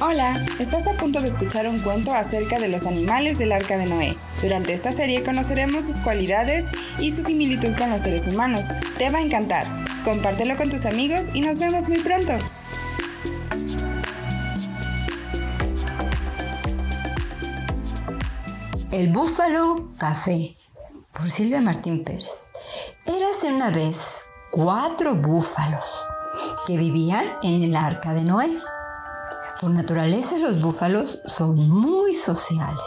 Hola, estás a punto de escuchar un cuento acerca de los animales del arca de Noé. Durante esta serie conoceremos sus cualidades y su similitud con los seres humanos. Te va a encantar. Compártelo con tus amigos y nos vemos muy pronto. El búfalo café por Silvia Martín Pérez. Érase una vez cuatro búfalos que vivían en el arca de Noé. Por naturaleza los búfalos son muy sociales,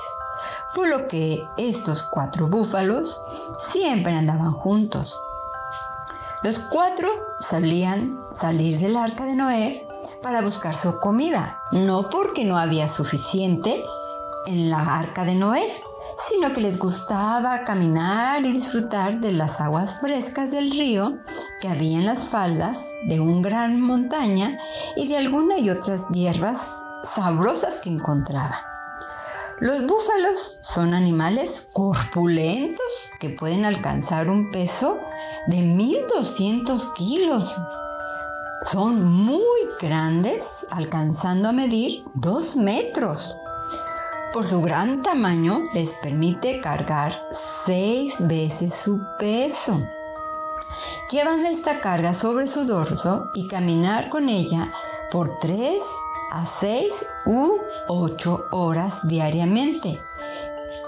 por lo que estos cuatro búfalos siempre andaban juntos. Los cuatro salían salir del arca de Noé para buscar su comida, no porque no había suficiente en la arca de Noé, sino que les gustaba caminar y disfrutar de las aguas frescas del río que había en las faldas de una gran montaña y de alguna y otras hierbas sabrosas que encontraban. Los búfalos son animales corpulentos que pueden alcanzar un peso de 1200 kilos. Son muy grandes, alcanzando a medir 2 metros. Por su gran tamaño les permite cargar seis veces su peso. Llevan esta carga sobre su dorso y caminar con ella por 3 a 6 u 8 horas diariamente.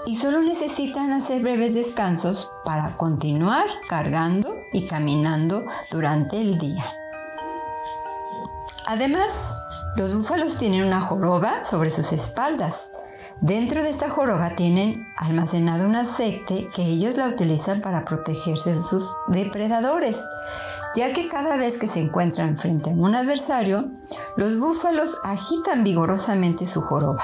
Y solo necesitan hacer breves descansos para continuar cargando y caminando durante el día. Además, los búfalos tienen una joroba sobre sus espaldas Dentro de esta joroba tienen almacenado un aceite que ellos la utilizan para protegerse de sus depredadores, ya que cada vez que se encuentran frente a un adversario, los búfalos agitan vigorosamente su joroba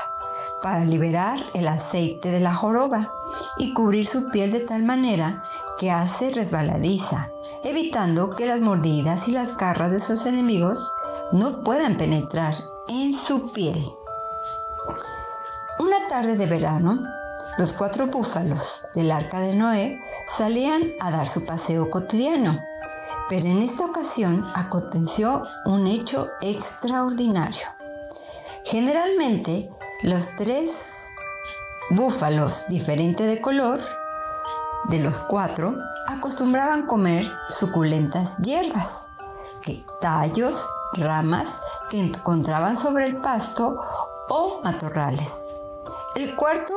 para liberar el aceite de la joroba y cubrir su piel de tal manera que hace resbaladiza, evitando que las mordidas y las garras de sus enemigos no puedan penetrar en su piel. Tarde de verano, los cuatro búfalos del arca de Noé salían a dar su paseo cotidiano, pero en esta ocasión aconteció un hecho extraordinario. Generalmente, los tres búfalos diferentes de color de los cuatro acostumbraban comer suculentas hierbas, tallos, ramas que encontraban sobre el pasto o matorrales. El cuarto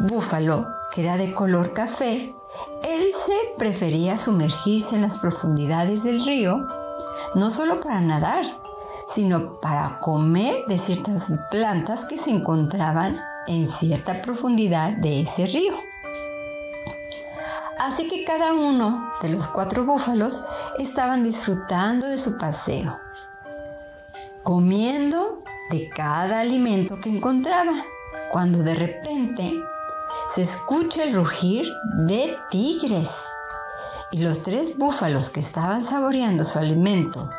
búfalo, que era de color café, él se prefería sumergirse en las profundidades del río, no solo para nadar, sino para comer de ciertas plantas que se encontraban en cierta profundidad de ese río. Así que cada uno de los cuatro búfalos estaban disfrutando de su paseo, comiendo de cada alimento que encontraban cuando de repente se escucha el rugir de tigres y los tres búfalos que estaban saboreando su alimento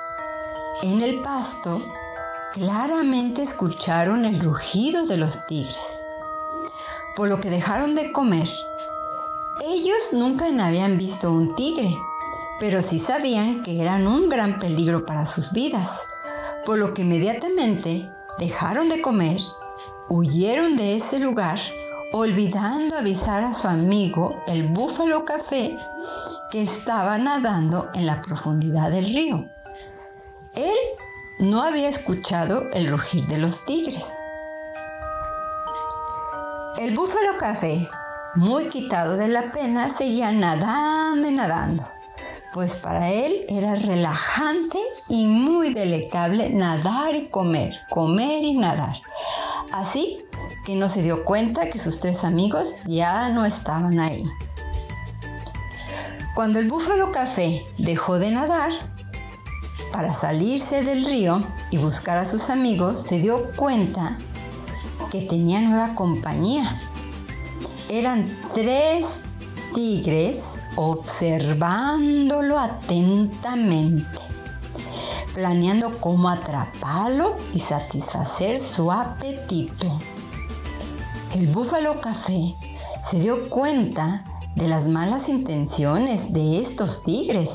en el pasto claramente escucharon el rugido de los tigres, por lo que dejaron de comer. Ellos nunca habían visto un tigre, pero sí sabían que eran un gran peligro para sus vidas, por lo que inmediatamente dejaron de comer huyeron de ese lugar olvidando avisar a su amigo el búfalo café que estaba nadando en la profundidad del río. Él no había escuchado el rugir de los tigres. El búfalo café, muy quitado de la pena, seguía nadando y nadando, pues para él era relajante y muy delectable nadar y comer, comer y nadar. Así que no se dio cuenta que sus tres amigos ya no estaban ahí. Cuando el búfalo café dejó de nadar para salirse del río y buscar a sus amigos, se dio cuenta que tenía nueva compañía. Eran tres tigres observándolo atentamente planeando cómo atraparlo y satisfacer su apetito. El búfalo café se dio cuenta de las malas intenciones de estos tigres,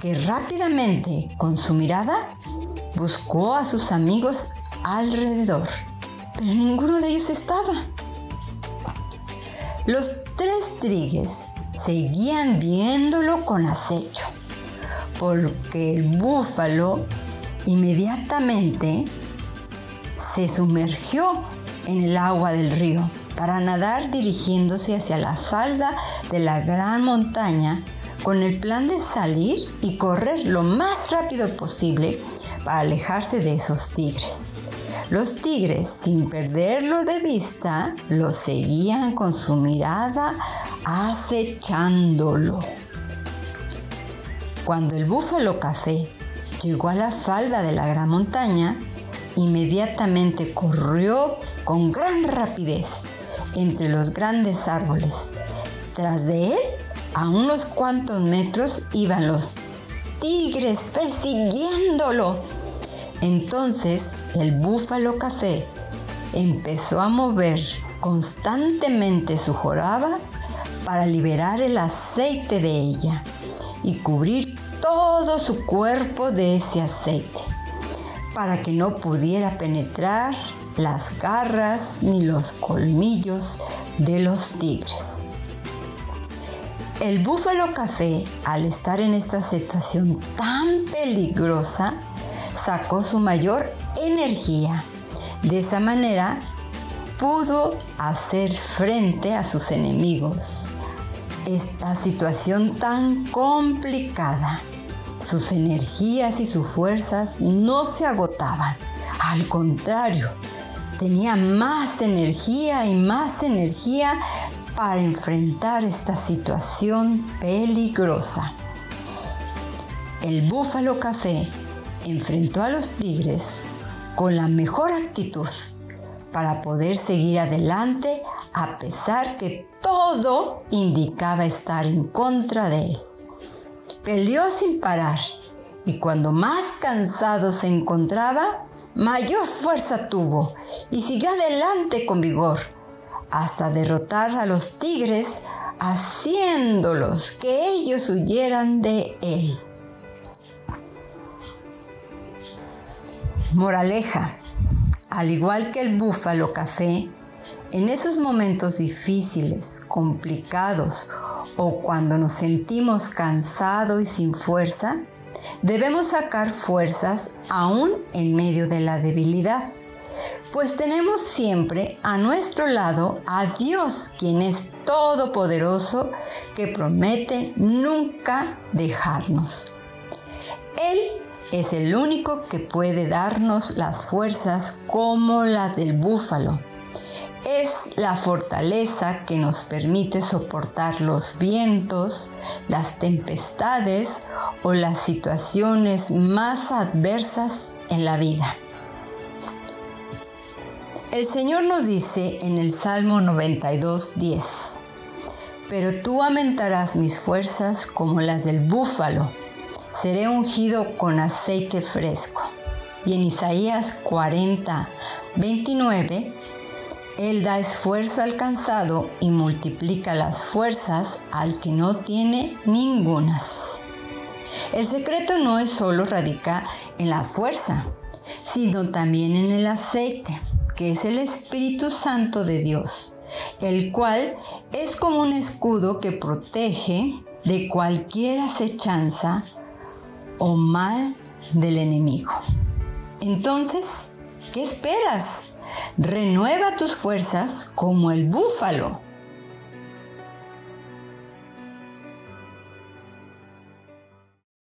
que rápidamente, con su mirada, buscó a sus amigos alrededor, pero ninguno de ellos estaba. Los tres trigues seguían viéndolo con acecho, porque el búfalo inmediatamente se sumergió en el agua del río para nadar dirigiéndose hacia la falda de la gran montaña con el plan de salir y correr lo más rápido posible para alejarse de esos tigres. Los tigres, sin perderlo de vista, lo seguían con su mirada acechándolo. Cuando el búfalo café llegó a la falda de la gran montaña, inmediatamente corrió con gran rapidez entre los grandes árboles. Tras de él, a unos cuantos metros, iban los tigres persiguiéndolo. Entonces el búfalo café empezó a mover constantemente su joraba para liberar el aceite de ella y cubrir todo su cuerpo de ese aceite, para que no pudiera penetrar las garras ni los colmillos de los tigres. El búfalo café, al estar en esta situación tan peligrosa, sacó su mayor energía. De esa manera pudo hacer frente a sus enemigos. Esta situación tan complicada. Sus energías y sus fuerzas no se agotaban. Al contrario, tenía más energía y más energía para enfrentar esta situación peligrosa. El búfalo café enfrentó a los tigres con la mejor actitud para poder seguir adelante a pesar que todo indicaba estar en contra de él. Peleó sin parar y cuando más cansado se encontraba, mayor fuerza tuvo y siguió adelante con vigor hasta derrotar a los tigres haciéndolos que ellos huyeran de él. Moraleja, al igual que el búfalo café, en esos momentos difíciles, complicados o cuando nos sentimos cansados y sin fuerza, Debemos sacar fuerzas aún en medio de la debilidad, pues tenemos siempre a nuestro lado a Dios, quien es todopoderoso, que promete nunca dejarnos. Él es el único que puede darnos las fuerzas como las del búfalo es la fortaleza que nos permite soportar los vientos, las tempestades o las situaciones más adversas en la vida. El Señor nos dice en el Salmo 92, 10, pero tú aumentarás mis fuerzas como las del búfalo, seré ungido con aceite fresco. Y en Isaías 40, 29, él da esfuerzo al cansado y multiplica las fuerzas al que no tiene ningunas. El secreto no es solo radica en la fuerza, sino también en el aceite, que es el Espíritu Santo de Dios, el cual es como un escudo que protege de cualquier acechanza o mal del enemigo. Entonces, ¿qué esperas? Renueva tus fuerzas como el búfalo.